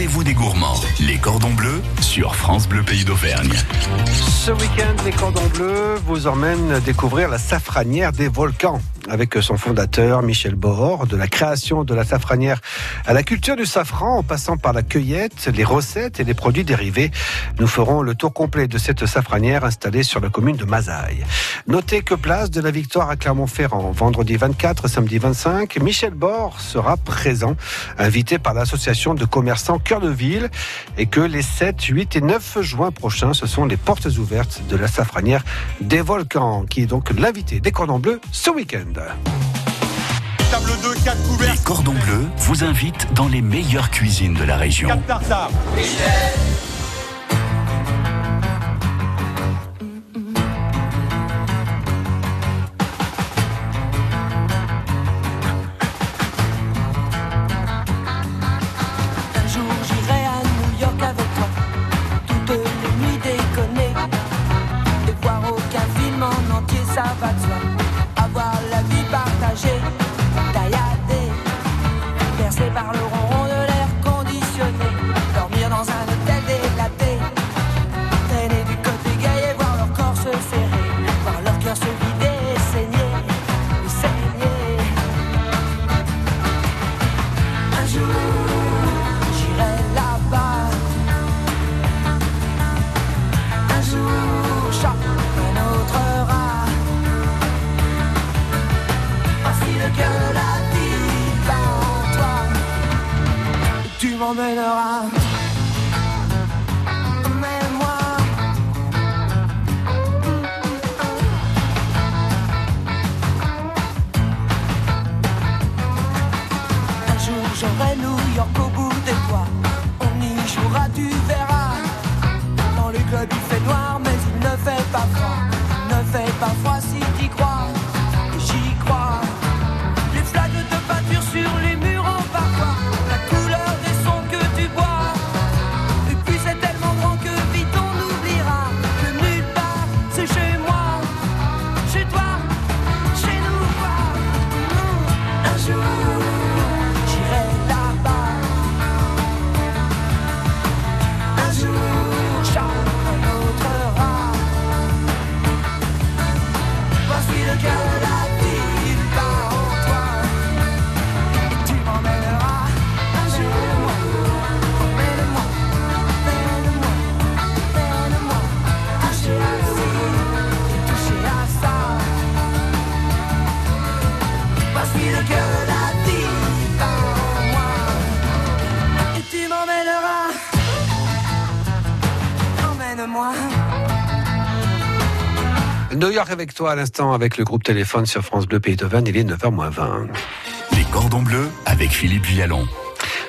rendez-vous des gourmands. Les cordons bleus sur France Bleu Pays d'Auvergne. Ce week-end, les cordons bleus vous emmènent découvrir la safranière des volcans avec son fondateur Michel Bohor, de la création de la safranière à la culture du safran en passant par la cueillette, les recettes et les produits dérivés. Nous ferons le tour complet de cette safranière installée sur la commune de Mazaille. Notez que place de la Victoire à Clermont-Ferrand, vendredi 24, samedi 25, Michel Bohor sera présent, invité par l'association de commerçants Cœur de Ville et que les 7, 8 et 9 juin prochains, ce sont les portes ouvertes de la safranière des volcans qui est donc l'invité des cordons bleus ce week-end. Table 2, 4 couverts. Les cordons bleus vous invitent dans les meilleures cuisines de la région. 4 tartares. Et New York avec toi à l'instant avec le groupe téléphone sur France Bleu Pays d'Auvergne, il est 9h20. Les cordons bleus avec Philippe Vialon.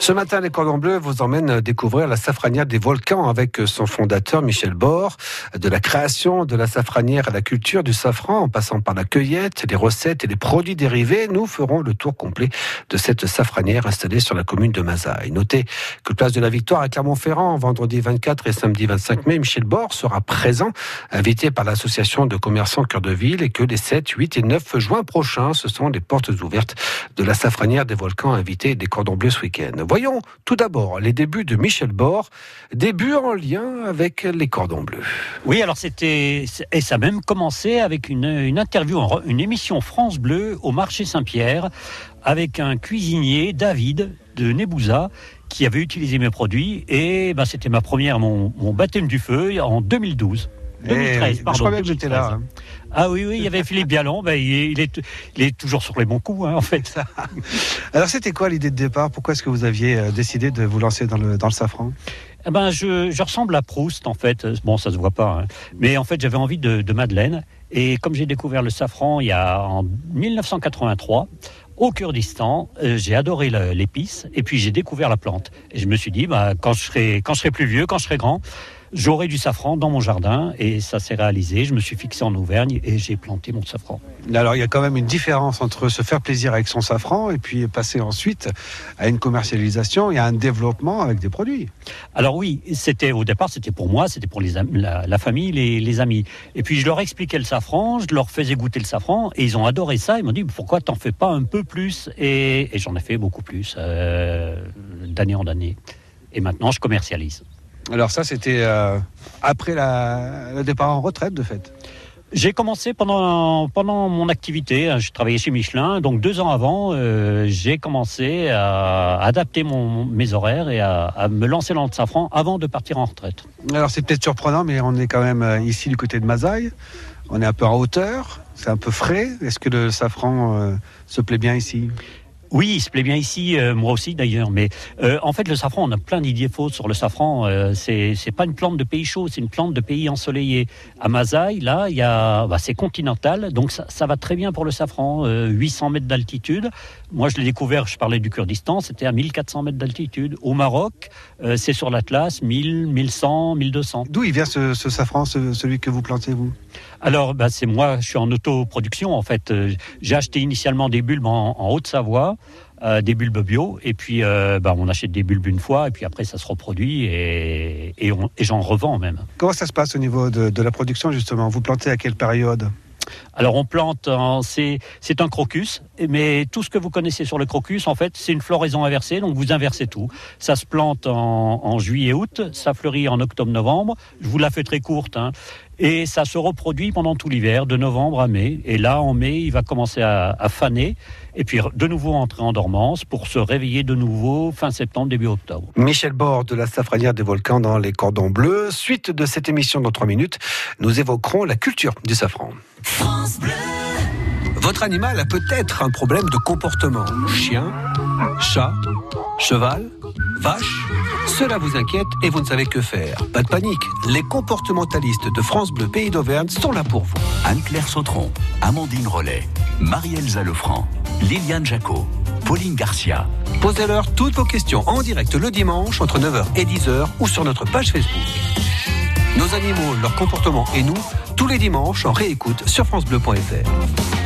Ce matin, les cordons bleus vous emmènent découvrir la safranière des volcans avec son fondateur Michel Bord. De la création de la safranière à la culture du safran, en passant par la cueillette, les recettes et les produits dérivés, nous ferons le tour complet de cette safranière installée sur la commune de Mazaille. Notez que place de la Victoire à Clermont-Ferrand, vendredi 24 et samedi 25 mai, Michel Bord sera présent, invité par l'association de commerçants Cœur de Ville et que les 7, 8 et 9 juin prochains, ce sont les portes ouvertes de la safranière des volcans invités des cordons bleus ce week-end. Voyons tout d'abord les débuts de Michel Bord, débuts en lien avec les cordons bleus. Oui, alors c'était et ça a même commencé avec une, interview, une émission France Bleu au marché Saint-Pierre avec un cuisinier David de Nebouza qui avait utilisé mes produits et ben, c'était ma première mon baptême du feu en 2012. 2013, Eh, pardon. je crois bien que j'étais là. 2013. Ah oui, oui, il y avait Philippe Bialon, ben, il, est, il, est, il est toujours sur les bons coups, hein, en fait. Alors c'était quoi l'idée de départ? Pourquoi est-ce que vous aviez euh, décidé de vous lancer dans le, dans le safran? Eh ben, je, je, ressemble à Proust, en fait. Bon, ça se voit pas. Hein. Mais en fait, j'avais envie de, de, Madeleine. Et comme j'ai découvert le safran il y a en 1983, au Kurdistan, euh, j'ai adoré l'épice. Et puis j'ai découvert la plante. Et je me suis dit, bah, quand, je serai, quand je serai plus vieux, quand je serai grand, j'aurai du safran dans mon jardin et ça s'est réalisé. Je me suis fixé en Auvergne et j'ai planté mon safran. Alors il y a quand même une différence entre se faire plaisir avec son safran et puis passer ensuite à une commercialisation et à un développement avec des produits. Alors oui, c'était au départ c'était pour moi, c'était pour les la, la, famille, les, les, amis. Et puis je leur expliquais le safran, je leur faisais goûter le safran et ils ont adoré ça. Ils m'ont dit pourquoi t'en fais pas un peu plus? Et, et j'en ai fait beaucoup plus euh, d'année en année. Et maintenant, je commercialise. Alors ça, c'était euh, après la, le départ en retraite, de fait. J'ai commencé pendant, pendant mon activité, hein, je travaillais chez Michelin, donc deux ans avant, euh, j'ai commencé à adapter mon, mes horaires et à, à me lancer dans le safran avant de partir en retraite. Alors c'est peut-être surprenant, mais on est quand même euh, ici du côté de Mazaille. On est un peu en hauteur, c'est un peu frais. Est-ce que le safran euh, se plaît bien ici? Oui, il se plaît bien ici, euh, moi aussi d'ailleurs. Mais euh, en fait, le safran, on a plein d'idées fausses sur le safran. Euh, c'est c'est pas une plante de pays chaud, c'est une plante de pays ensoleillé. À Mazaï, là, il y a, bah, c'est continental, donc ça, ça va très bien pour le safran. Euh, 800 mètres d'altitude. Moi, je l'ai découvert. Je parlais du Kurdistan, c'était à 1400 mètres d'altitude. Au Maroc, euh, c'est sur l'Atlas, 1000, 1100, 1200. D'où il vient ce, ce safran, ce- celui que vous plantez, vous? Alors, bah, c'est moi, je suis en autoproduction en fait. Euh, J'ai acheté initialement des bulbes en, en Haute-Savoie, euh, des bulbes bio, et puis euh, bah, on achète des bulbes une fois, et puis après ça se reproduit, et, et, j'en revends même. Comment ça se passe au niveau de, de la production, justement? Vous plantez à quelle période? Alors on plante, c'est un crocus, mais tout ce que vous connaissez sur le crocus, en fait, c'est une floraison inversée, donc vous inversez tout. Ça se plante en, en juillet-août, ça fleurit en octobre-novembre. Je vous la fais très courte, hein. Et ça se reproduit pendant tout l'hiver, de novembre à mai. Et là, en mai, il va commencer à, à faner, et puis de nouveau entrer en dormance pour se réveiller de nouveau fin septembre, début octobre. Michel Bord de la Safranière des Volcans dans les Cordons Bleus. Suite de cette émission dans 3 minutes, nous évoquerons la culture du safran. Votre animal a peut-être un problème de comportement. Chien, chat, cheval, vache. Cela vous inquiète et vous ne savez que faire. Pas de panique, les comportementalistes de France Bleu Pays d'Auvergne sont là pour vous. Anne-Claire Sautron, Amandine Rollet, Marie-Elsa Lefranc, Liliane Jacot, Pauline Garcia. Posez-leur toutes vos questions en direct le dimanche entre 9h et 10h ou sur notre page Facebook. Nos animaux, leur comportement et nous, tous les dimanches en réécoute sur francebleu.fr.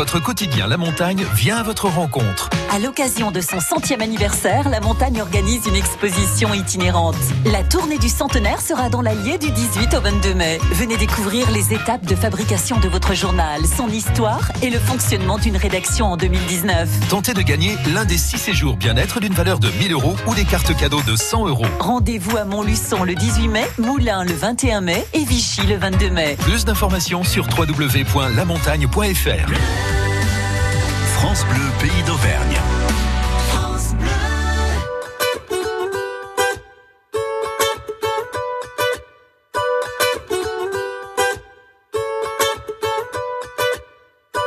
Votre quotidien La Montagne vient à votre rencontre. À l'occasion de son centième anniversaire, la montagne organise une exposition itinérante. La tournée du centenaire sera dans l'Allier du 18 au 22 mai. Venez découvrir les étapes de fabrication de votre journal, son histoire et le fonctionnement d'une rédaction en 2019. Tentez de gagner l'un des six séjours bien-être d'une valeur de 1000 euros ou des cartes cadeaux de 100 euros. Rendez-vous à Montluçon le 18 mai, Moulins le 21 mai et Vichy le 22 mai. Plus d'informations sur www.lamontagne.fr. France Bleu, pays d'Auvergne.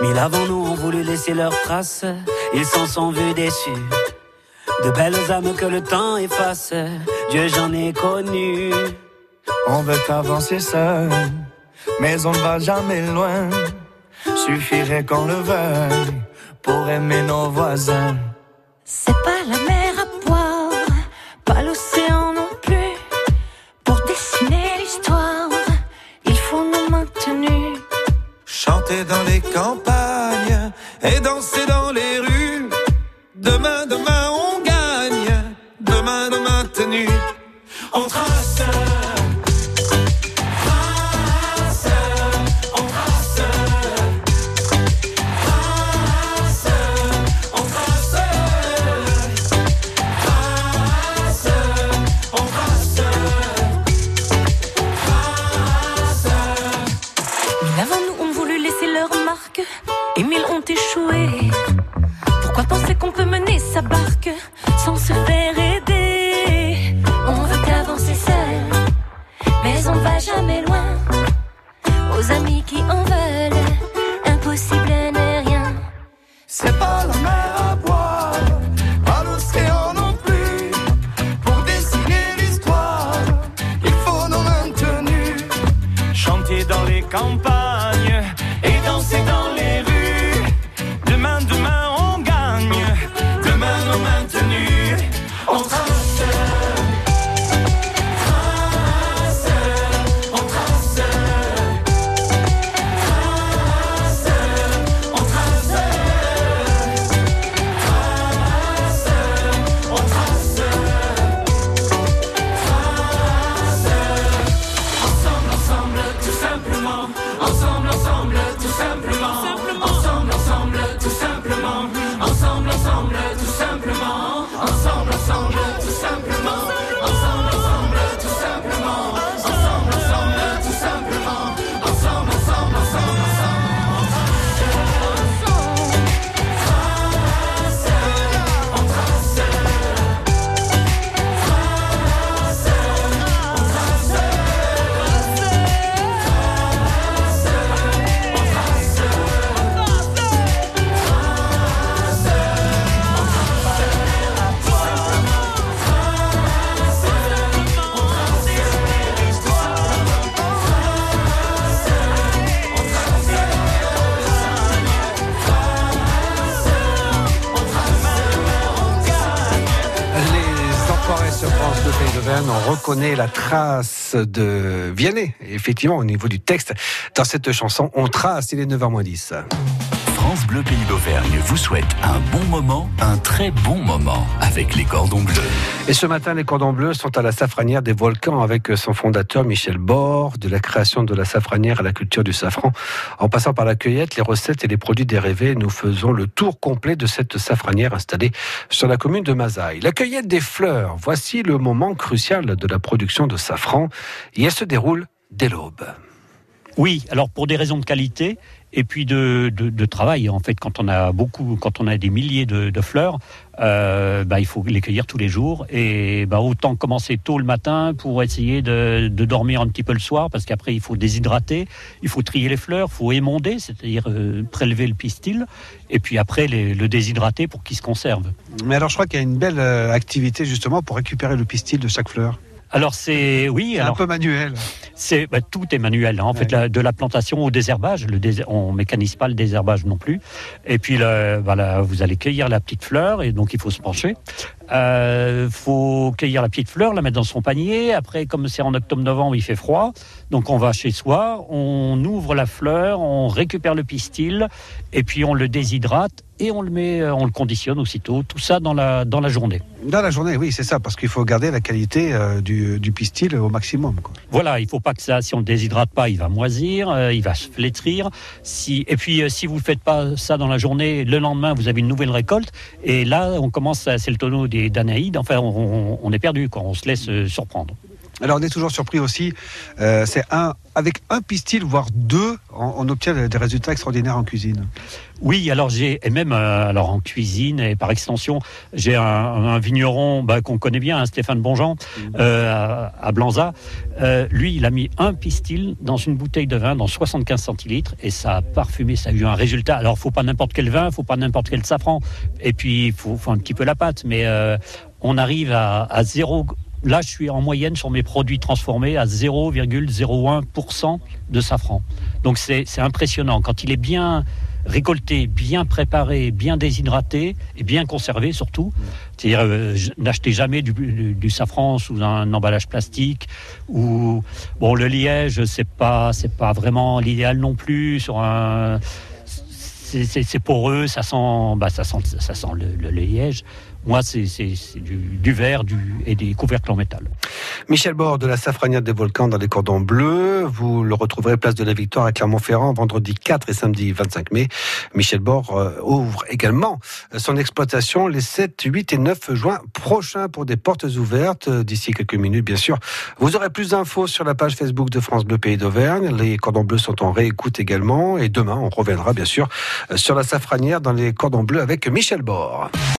Mille avant nous ont voulu laisser leurs traces, ils s'en sont vus déçus. De belles âmes que le temps efface, Dieu j'en ai connu. On veut avancer seul, mais on ne va jamais loin. Suffirait qu'on le veuille pour aimer nos voisins. C'est pas la mer à boire, pas l'océan non plus. Pour dessiner l'histoire, il faut nous maintenir. Chanter dans les campagnes et dans la trace de Vianney. Effectivement, au niveau du texte, dans cette chanson, on trace, il est 9h 10. France Bleu Pays d'Auvergne vous souhaite un bon moment, un très bon moment avec les cordons bleus. Et ce matin, les cordons bleus sont à la safranière des volcans avec son fondateur Michel Bord, de la création de la safranière à la culture du safran. En passant par la cueillette, les recettes et les produits dérivés, nous faisons le tour complet de cette safranière installée sur la commune de Mazaille. La cueillette des fleurs, voici le moment crucial de la production de safran et elle se déroule dès l'aube. Oui, alors pour des raisons de qualité et puis de, de, travail. En fait, quand on a beaucoup, quand on a des milliers de, fleurs, euh, bah, il faut les cueillir tous les jours. Et bah, autant commencer tôt le matin pour essayer de, de dormir un petit peu le soir, parce qu'après il faut déshydrater, il faut trier les fleurs, il faut émonder, c'est-à-dire euh, prélever le pistil, et puis après le déshydrater pour qu'il se conserve. Mais alors je crois qu'il y a une belle euh, activité justement pour récupérer le pistil de chaque fleur. Alors c'est oui, un peu manuel. C'est bah, tout est manuel. Hein. En ouais. fait, la, de la plantation au désherbage, le dés, on mécanise pas le désherbage non plus. Et puis le, voilà, vous allez cueillir la petite fleur et donc il faut se pencher. Euh, faut cueillir la petite fleur, la mettre dans son panier. Après, comme c'est en octobre-novembre, il fait froid, donc on va chez soi, on ouvre la fleur, on récupère le pistil et puis on le déshydrate et on le met, on le conditionne aussitôt. Tout ça dans la dans la journée. Dans la journée, oui, c'est ça, parce qu'il faut garder la qualité euh, du, du, pistil au maximum. Quoi. Voilà, il faut pas que ça, si on le déshydrate pas, il va moisir, euh, il va se flétrir. Si et puis euh, si vous faites pas ça dans la journée, le lendemain vous avez une nouvelle récolte et là on commence, c'est le tonneau des Danaïdes. Enfin, on, on, est perdu, quoi. On se laisse euh, surprendre. Alors, on est toujours surpris aussi. Euh, c'est un avec un pistil, voire deux, on, on, obtient des résultats extraordinaires en cuisine. Oui, alors j'ai et même euh, alors en cuisine et par extension, j'ai un, un, vigneron bah, qu'on connaît bien, hein, Stéphane Bonjean, mmh. euh, à, à Blanza. Euh, lui, il a mis un pistil dans une bouteille de vin dans 75 centilitres et ça a parfumé, ça a eu un résultat. Alors, faut pas n'importe quel vin, faut pas n'importe quel safran, et puis il faut, faut, un petit peu la pâte, mais on arrive à, à zéro Là, je suis en moyenne sur mes produits transformés à 0,01% de safran. Donc c'est impressionnant. Quand il est bien récolté, bien préparé, bien déshydraté et bien conservé surtout. C'est-à-dire, euh, n'achetez jamais du, safran sous un emballage plastique ou bon le liège, c'est pas c'est pas vraiment l'idéal non plus sur un c'est poreux, ça sent, bah, ça sent, ça sent le, le liège. Moi, c'est du, du, verre du, et des couvercles en métal. Michel Bord de la Safranière des Volcans dans les cordons bleus. Vous le retrouverez place de la Victoire à Clermont-Ferrand vendredi 4 et samedi 25 mai. Michel Bord euh, ouvre également son exploitation les 7, 8 et 9 juin prochains pour des portes ouvertes. D'ici quelques minutes, bien sûr. Vous aurez plus d'infos sur la page Facebook de France Bleu Pays d'Auvergne. Les cordons bleus sont en réécoute également. Et demain, on reviendra bien sûr sur la Safranière dans les cordons bleus avec Michel Bord.